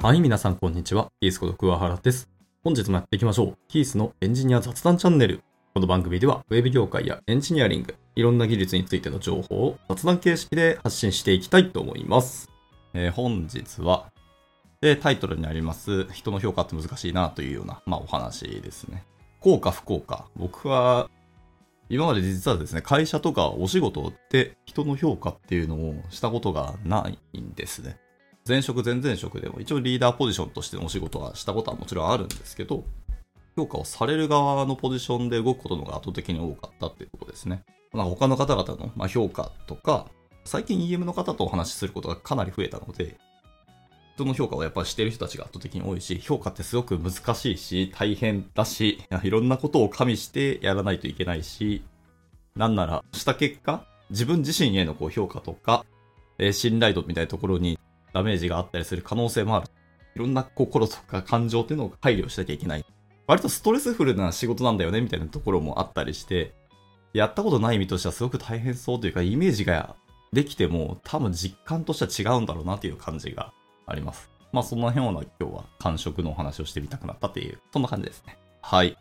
はい、皆さんこんにちは。キースこと桑原です。本日もやっていきましょう。キースのエンジニア雑談チャンネル。この番組では、ウェブ業界やエンジニアリング、いろんな技術についての情報を雑談形式で発信していきたいと思います。えー本日は、で、タイトルにあります、人の評価って難しいなというような、まあお話ですね。効果不効果。僕は、今まで実はですね、会社とかお仕事で人の評価っていうのをしたことがないんですね。前職前々職でも一応リーダーポジションとしてのお仕事はしたことはもちろんあるんですけど、評価をされる側のポジションで動くことのが圧倒的に多かったっていうことですね。まあ、他の方々のま評価とか、最近 EM の方とお話しすることがかなり増えたので、人の評価をやっぱりしてる人たちが圧倒的に多いし、評価ってすごく難しいし、大変だし、いろんなことを加味してやらないといけないし、なんならした結果、自分自身へのこう評価とか、え信頼度みたいなところにダメージがあったりする可能性もある。いろんな心とか感情っていうのを配慮しなきゃいけない。割とストレスフルな仕事なんだよねみたいなところもあったりして、やったことない身としてはすごく大変そうというか、イメージができても多分実感としては違うんだろうなという感じがあります。まあそんなような今日は感触のお話をしてみたくなったっていう、そんな感じですね。はい。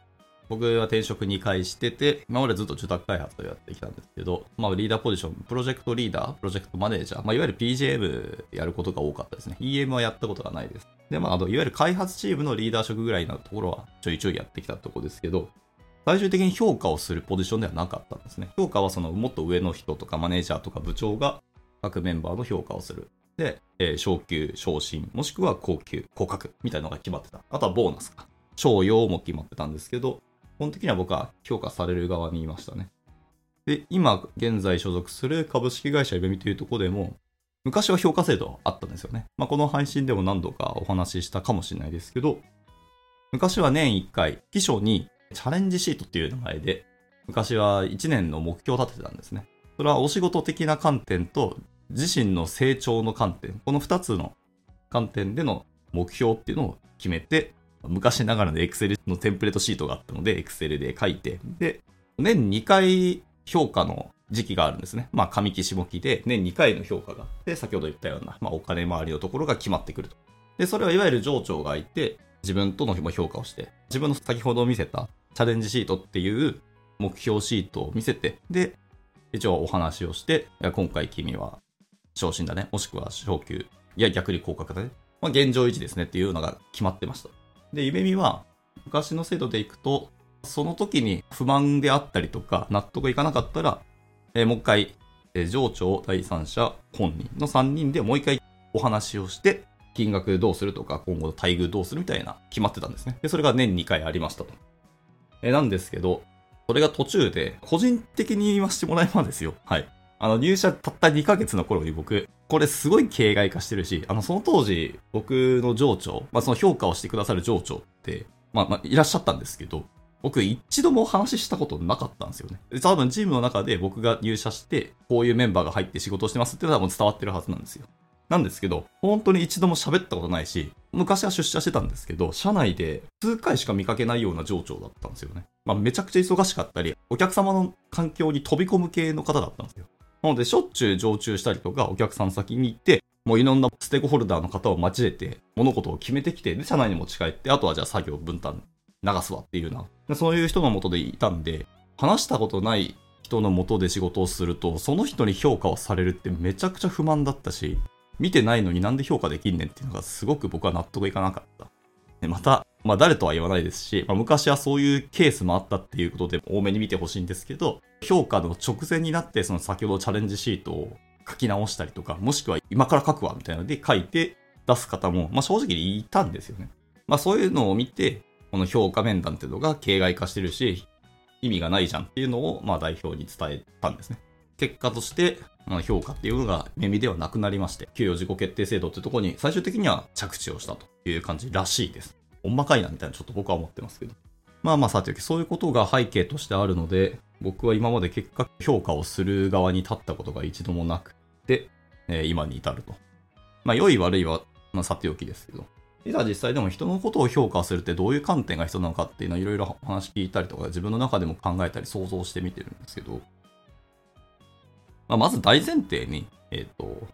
僕は転職2回してて、今までずっと受託開発をやってきたんですけど、まあリーダーポジション、プロジェクトリーダー、プロジェクトマネージャー、まあいわゆる PJM やることが多かったですね。EM はやったことがないです。で、まああの、いわゆる開発チームのリーダー職ぐらいのところはちょいちょいやってきたところですけど、最終的に評価をするポジションではなかったんですね。評価はそのもっと上の人とかマネージャーとか部長が各メンバーの評価をする。で、えー昇給、昇進、もしくは高級、降格みたいなのが決まってた。あとはボーナスか。賞与も決まってたんですけど、基本的には僕は評価される側にいましたね。で、今現在所属する株式会社イベミというところでも、昔は評価制度あったんですよね。まあ、この配信でも何度かお話ししたかもしれないですけど、昔は年1回、秘書にチャレンジシートっていう名前で、昔は1年の目標を立ててたんですね。それはお仕事的な観点と自身の成長の観点、この2つの観点での目標っていうのを決めて、昔ながらの Excel のテンプレートシートがあったので、Excel で書いて、で、年2回評価の時期があるんですね。まあ、上期下期で年2回の評価があって、先ほど言ったような、まあ、お金回りのところが決まってくると。で、それはいわゆる上長がいて、自分との評価をして、自分の先ほど見せたチャレンジシートっていう目標シートを見せて、で、一応お話をして、今回君は昇進だね、もしくは昇給、いや逆に降格だね。まあ、現状維持ですねっていうのが決まってました。で、イベミは昔の制度でいくと、その時に不満であったりとか、納得いかなかったら、えーもう一回、えー上長、第三者、本人の3人でもう一回お話をして、金額どうするとか、今後の待遇どうするみたいな決まってたんですね。で、それが年2回ありましたと。えーなんですけど、それが途中で、個人的に言わせてもらえばですよ。はい。あの、入社たった2ヶ月の頃に僕、これすごい形骸化してるし、あの、その当時、僕の上長、まあ、その評価をしてくださる上長って、まあ、まあ、いらっしゃったんですけど、僕一度も話したことなかったんですよね。多分チームの中で僕が入社して、こういうメンバーが入って仕事をしてますって多分伝わってるはずなんですよ。なんですけど、本当に一度も喋ったことないし、昔は出社してたんですけど、社内で数回しか見かけないような上長だったんですよね。まあめちゃくちゃ忙しかったり、お客様の環境に飛び込む系の方だったんですよ。なので、しょっちゅう常駐したりとか、お客さん先に行って、もういろんなステークホルダーの方を交えて、物事を決めてきて、で、社内に持ち帰って、あとはじゃあ作業分担流すわっていうような、そういう人のもとでいたんで、話したことない人のもとで仕事をすると、その人に評価をされるってめちゃくちゃ不満だったし、見てないのになんで評価できんねんっていうのがすごく僕は納得いかなかった。でまた、まあ誰とは言わないですし、まあ、昔はそういうケースもあったっていうことで多めに見てほしいんですけど、評価の直前になってその先ほどチャレンジシートを書き直したりとか、もしくは今から書くわみたいなので書いて出す方も、まあ正直いたんですよね。まあそういうのを見て、この評価面談っていうのが形骸化してるし、意味がないじゃんっていうのを、まあ代表に伝えたんですね。結果として、まあ評価っていうのが耳ではなくなりまして、給与自己決定制度っていうところに最終的には着地をしたという感じらしいです。ほんまかいなみたいなちょっと僕は思ってますけど。まあまあさておき、そういうことが背景としてあるので、僕は今まで結果評価をする側に立ったことが一度もなくて、えー今に至ると。まあ良い悪いは、まあさておきですけど。いざ実際でも人のことを評価するってどういう観点が必要なのかっていうのはいろいろ話聞いたりとか自分の中でも考えたり想像してみてるんですけど、まあ、まず大前提に、えっ、と、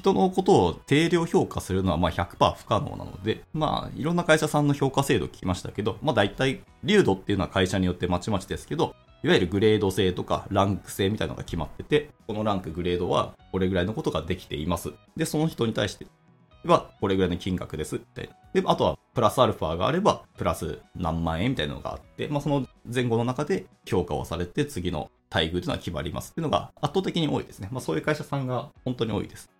人のことを定量評価するのはまあ100%不可能なので、まあ、いろんな会社さんの評価制度聞きましたけど、まあ大体、流度っていうのは会社によってまちまちですけど、いわゆるグレード制とかランク制みたいなのが決まってて、このランク、グレードはこれぐらいのことができています。で、その人に対してはこれぐらいの金額です、みたいな。で、あとはプラスアルファがあれば、プラス何万円みたいなのがあって、まあその前後の中で評価をされて次の待遇というのは決まりますっていうのが圧倒的に多いですね。まあそういう会社さんが本当に多いです。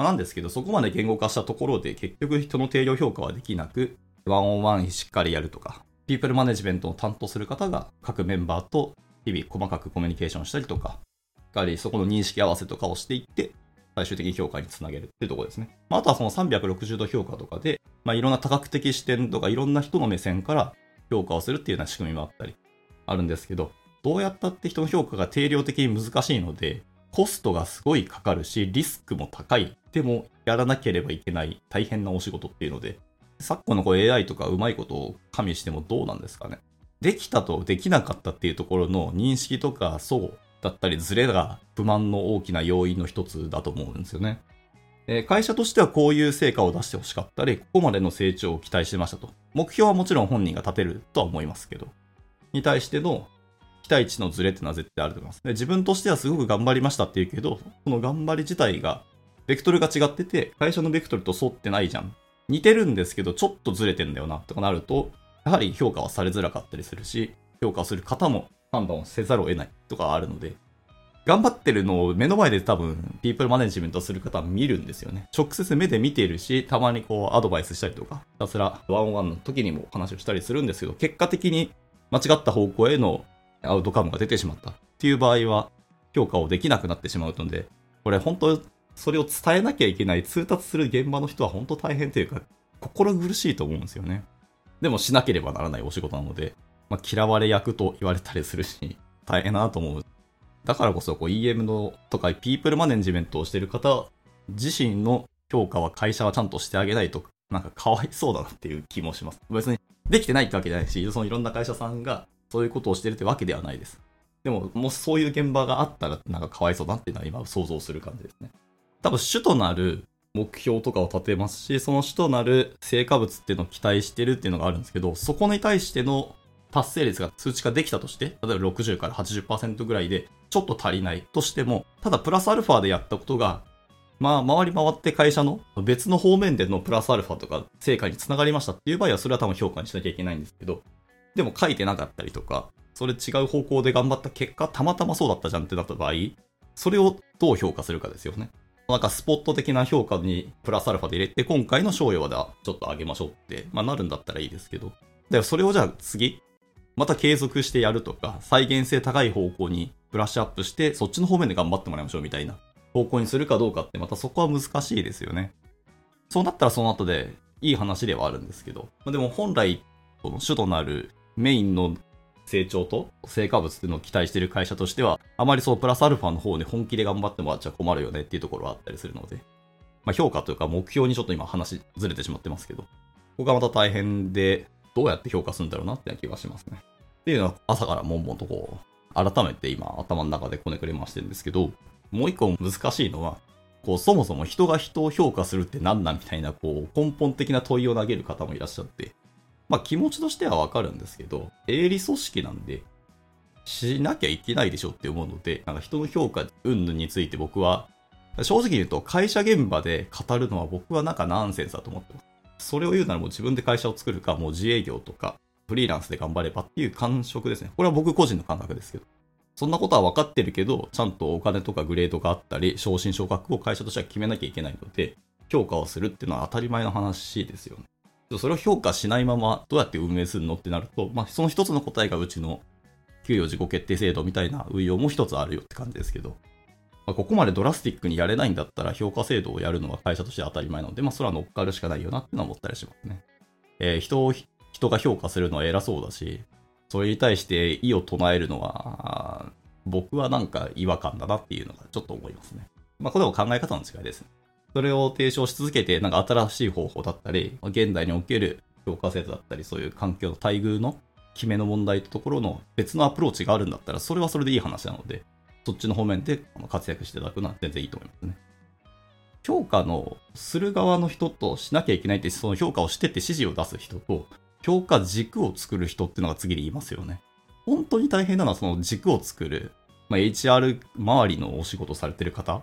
まあなんですけど、そこまで言語化したところで結局人の定量評価はできなく、ワンオンワンしっかりやるとか、ピープルマネジメントを担当する方が各メンバーと日々細かくコミュニケーションしたりとか、しっかりそこの認識合わせとかをしていって、最終的に評価につなげるっていうところですね。まあ、あとはその360度評価とかで、まあ、いろんな多角的視点とかいろんな人の目線から評価をするっていうような仕組みもあったりあるんですけど、どうやったって人の評価が定量的に難しいので、コストがすごいかかるし、リスクも高い。でも、やらなければいけない大変なお仕事っていうので、昨今のこう AI とかうまいことを加味してもどうなんですかね。できたとできなかったっていうところの認識とかそうだったりズレが不満の大きな要因の一つだと思うんですよね。会社としてはこういう成果を出してほしかったり、ここまでの成長を期待してましたと。目標はもちろん本人が立てるとは思いますけど、に対しての期待値のズレってのは絶対あると思います。で自分としてはすごく頑張りましたって言うけど、この頑張り自体が、ベクトルが違ってて、会社のベクトルと沿ってないじゃん。似てるんですけど、ちょっとずれてんだよな、とかなると、やはり評価はされづらかったりするし、評価する方も判断をせざるを得ないとかあるので、頑張ってるのを目の前で多分、ピープルマネジメントする方は見るんですよね。直接目で見ているし、たまにこう、アドバイスしたりとか、ひたすらワンオンワンの時にも話をしたりするんですけど、結果的に間違った方向へのアウトカムが出てしまったっていう場合は、評価をできなくなってしまうので、これ本当、それを伝えなきゃいけない、通達する現場の人は本当大変というか、心苦しいと思うんですよね。でもしなければならないお仕事なので、まあ、嫌われ役と言われたりするし、大変だなと思う。だからこそ、こう EM のとか、ピープルマネジメントをしている方自身の評価は会社はちゃんとしてあげないと、なんかかわいそうだなっていう気もします。別にできてないってわけじゃないし、そのいろんな会社さんがそういうことをしてるってわけではないです。でも、もしそういう現場があったら、なんかかわいそうだなっていうのは今想像する感じですね。多分、主となる目標とかを立てますし、その主となる成果物っていうのを期待してるっていうのがあるんですけど、そこに対しての達成率が数値化できたとして、例えば60から80%ぐらいで、ちょっと足りないとしても、ただプラスアルファでやったことが、まあ、回り回って会社の別の方面でのプラスアルファとか成果につながりましたっていう場合は、それは多分評価にしなきゃいけないんですけど、でも書いてなかったりとか、それ違う方向で頑張った結果、たまたまそうだったじゃんってなった場合、それをどう評価するかですよね。なんかスポット的な評価にプラスアルファで入れて、今回の賞与はちょっと上げましょうって、まあなるんだったらいいですけど。で、それをじゃあ次、また継続してやるとか、再現性高い方向にブラッシュアップして、そっちの方面で頑張ってもらいましょうみたいな方向にするかどうかって、またそこは難しいですよね。そうなったらその後でいい話ではあるんですけど、までも本来、その主となるメインの成長と成果物っていうのを期待してる会社としては、あまりそうプラスアルファの方で本気で頑張ってもらっちゃ困るよねっていうところはあったりするので、まあ、評価というか目標にちょっと今話ずれてしまってますけど、ここがまた大変で、どうやって評価するんだろうなって気がしますね。っていうのは朝からもんもんとこう、改めて今頭の中でこねくれましてるんですけど、もう一個難しいのは、こう、そもそも人が人を評価するって何なんみたいな、こう、根本的な問いを投げる方もいらっしゃって、まあ気持ちとしてはわかるんですけど、営利組織なんで、しなきゃいけないでしょって思うので、なんか人の評価云々について僕は、正直言うと会社現場で語るのは僕はなんかナンセンスだと思ってます。それを言うならもう自分で会社を作るか、もう自営業とか、フリーランスで頑張ればっていう感触ですね。これは僕個人の感覚ですけど。そんなことは分かってるけど、ちゃんとお金とかグレードがあったり、昇進昇格を会社としては決めなきゃいけないので、評価をするっていうのは当たり前の話ですよね。それを評価しないままどうやって運営するのってなると、まあ、その一つの答えがうちの給与自己決定制度みたいな運用も一つあるよって感じですけど、まあ、ここまでドラスティックにやれないんだったら評価制度をやるのは会社として当たり前なので、まあ、それは乗っかるしかないよなってのは思ったりしますね。えー、人を、人が評価するのは偉そうだし、それに対して異を唱えるのは、僕はなんか違和感だなっていうのがちょっと思いますね。まあ、これも考え方の違いですね。それを提唱し続けて、なんか新しい方法だったり、現代における評価制度だったり、そういう環境の待遇の決めの問題とところの別のアプローチがあるんだったら、それはそれでいい話なので、そっちの方面で活躍していただくのは全然いいと思いますね。評価のする側の人としなきゃいけないって、その評価をしてって指示を出す人と、評価軸を作る人っていうのが次で言いますよね。本当に大変なのはその軸を作る、まあ、HR 周りのお仕事されてる方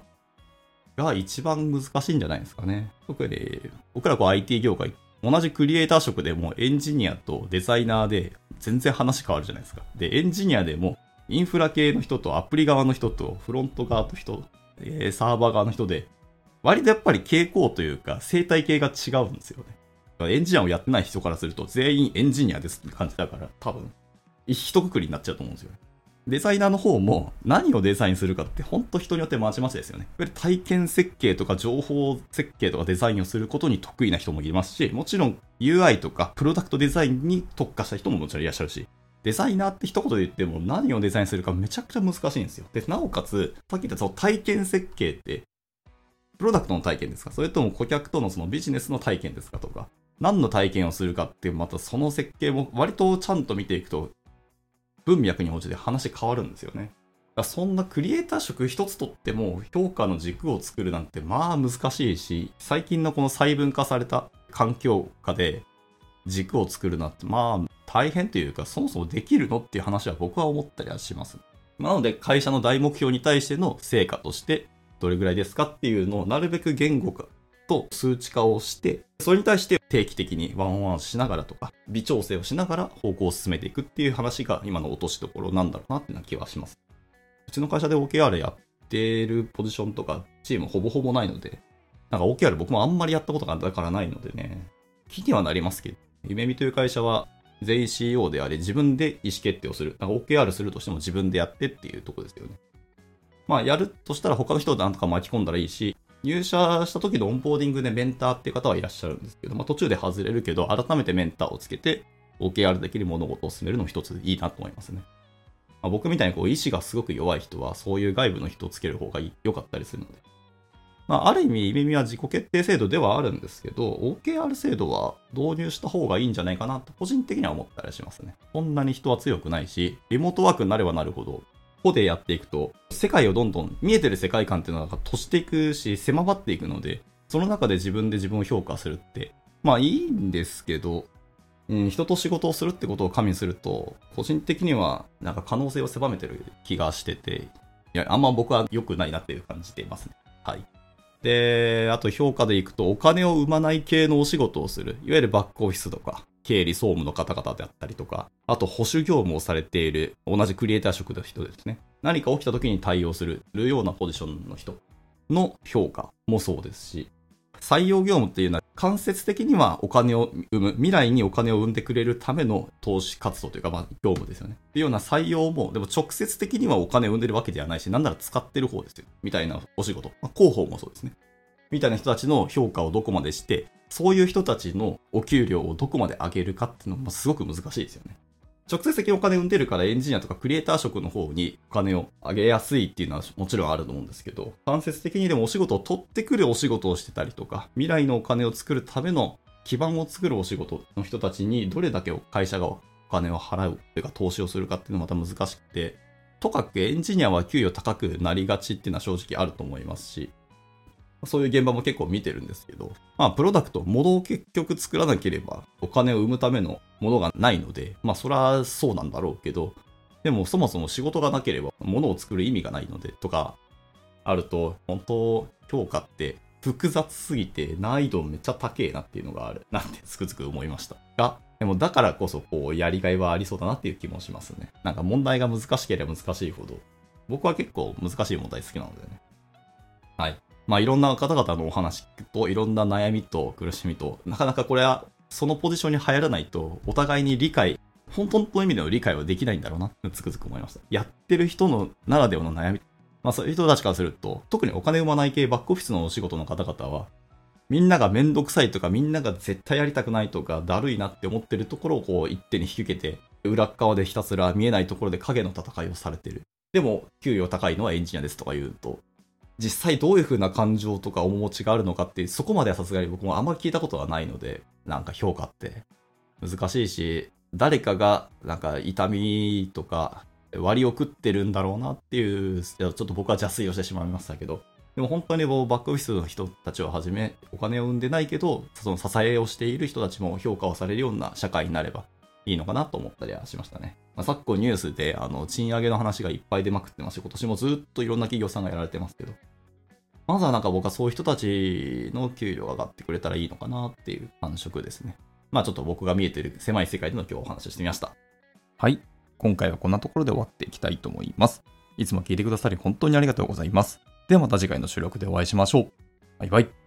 が一番難しいんじゃないですかね。特に、僕らこう IT 業界、同じクリエイター職でもエンジニアとデザイナーで全然話変わるじゃないですか。で、エンジニアでもインフラ系の人とアプリ側の人とフロント側の人、え、サーバー側の人で、割とやっぱり傾向というか生態系が違うんですよね。エンジニアをやってない人からすると全員エンジニアですって感じだから多分、一括りになっちゃうと思うんですよ。デザイナーの方も何をデザインするかって本当人によってまちまちですよね。体験設計とか情報設計とかデザインをすることに得意な人もいますし、もちろん UI とかプロダクトデザインに特化した人ももちろんいらっしゃるし、デザイナーって一言で言っても何をデザインするかめちゃくちゃ難しいんですよ。で、なおかつ、さっき言ったその体験設計って、プロダクトの体験ですか？それとも顧客とのそのビジネスの体験ですかとか、何の体験をするかってまたその設計も割とちゃんと見ていくと文脈に応じて話変わるんですよね。そんなクリエイター職一つとっても評価の軸を作るなんてまあ難しいし、最近のこの細分化された環境下で軸を作るなんてまあ大変というかそもそもできるのっていう話は僕は思ったりはします。なので会社の大目標に対しての成果としてどれぐらいですかっていうのをなるべく言語化と数値化をして、それに対して定期的にワンオンワンしながらとか、微調整をしながら方向を進めていくっていう話が今の落としどころなんだろうなっていう気はします。うちの会社で OKR やってるポジションとかチームほぼほぼないので、なんか OKR 僕もあんまりやったことがだからないのでね、気にはなりますけど、夢見という会社は全員 CEO であり自分で意思決定をする。なんか OKR するとしても自分でやってっていうとこですよね。まあやるとしたら他の人をなんとか巻き込んだらいいし、入社した時のオンボーディングでメンターっていう方はいらっしゃるんですけど、まあ、途中で外れるけど、改めてメンターをつけて、OKR できる物事を進めるのも一ついいなと思いますね。まあ、僕みたいにこう意志がすごく弱い人は、そういう外部の人をつける方が良かったりするので。まあ、ある意味、耳は自己決定制度ではあるんですけど、OKR 制度は導入した方がいいんじゃないかなと、個人的には思ったりしますね。そんなに人は強くないし、リモートワークになればなるほど、個でやっていくと、世界をどんどん見えてる世界観っていうのが閉じていくし、狭まっていくので、その中で自分で自分を評価するって、まあいいんですけど、うん、人と仕事をするってことを加味すると、個人的にはなんか可能性を狭めてる気がしてて、いや、あんま僕は良くないなっていう感じていますね。はい。で、あと評価でいくと、お金を生まない系のお仕事をする。いわゆるバックオフィスとか、経理総務の方々であったりとか、あと保守業務をされている同じクリエイター職の人ですね。何か起きた時に対応するようなポジションの人の評価もそうですし、採用業務っていうのは間接的にはお金を生む、未来にお金を生んでくれるための投資活動というか、まあ、業務ですよね。っていうような採用も、でも直接的にはお金を生んでるわけではないし、なんなら使ってる方ですよ。みたいなお仕事。まあ、広報もそうですね。みたいな人たちの評価をどこまでして、そういう人たちのお給料をどこまで上げるかっていうのもすごく難しいですよね。直接的にお金を生んでるからエンジニアとかクリエイター職の方にお金を上げやすいっていうのはもちろんあると思うんですけど、間接的にでもお仕事を取ってくるお仕事をしてたりとか、未来のお金を作るための基盤を作るお仕事の人たちにどれだけ会社がお金を払うというか投資をするかっていうのはまた難しくて、とかくエンジニアは給与高くなりがちっていうのは正直あると思いますし、そういう現場も結構見てるんですけど、まあ、プロダクト、物を結局作らなければお金を生むためのものがないので、まあ、そらそうなんだろうけど、でもそもそも仕事がなければ物を作る意味がないので、とか、あると、本当、評価って複雑すぎて難易度めっちゃ高えなっていうのがあるなってつくづく思いました。が、でもだからこそこうやりがいはありそうだなっていう気もしますね。なんか問題が難しければ難しいほど、僕は結構難しい問題好きなのでね。はい。まあいろんな方々のお話といろんな悩みと苦しみと、なかなかこれはそのポジションに入らないと、お互いに理解、本当の意味での理解はできないんだろうなってつくづく思いました。やってる人のならではの悩み。まあそういう人たちからすると、特にお金生まない系バックオフィスのお仕事の方々は、みんながめんどくさいとか、みんなが絶対やりたくないとか、だるいなって思ってるところをこう一手に引き受けて、裏側でひたすら見えないところで影の戦いをされてる。でも、給与高いのはエンジニアですとか言うと、実際どういう風な感情とか面持ちがあるのかっていう、そこまではさすがに僕もあんまり聞いたことはないので、なんか評価って難しいし、誰かがなんか痛みとか割を食ってるんだろうなっていう、ちょっと僕は邪推をしてしまいましたけど、でも本当にもうバックオフィスの人たちをはじめ、お金を生んでないけど、その支えをしている人たちも評価をされるような社会になればいいのかなと思ったりはしましたね。まあ、昨今ニュースであの賃上げの話がいっぱい出まくってますし、今年もずっといろんな企業さんがやられてますけど、まずはなんか僕はそういう人たちの給料が上がってくれたらいいのかなっていう感触ですね。まあちょっと僕が見えてる狭い世界での今日お話ししてみました。はい。今回はこんなところで終わっていきたいと思います。いつも聞いてくださり本当にありがとうございます。ではまた次回の収録でお会いしましょう。バイバイ。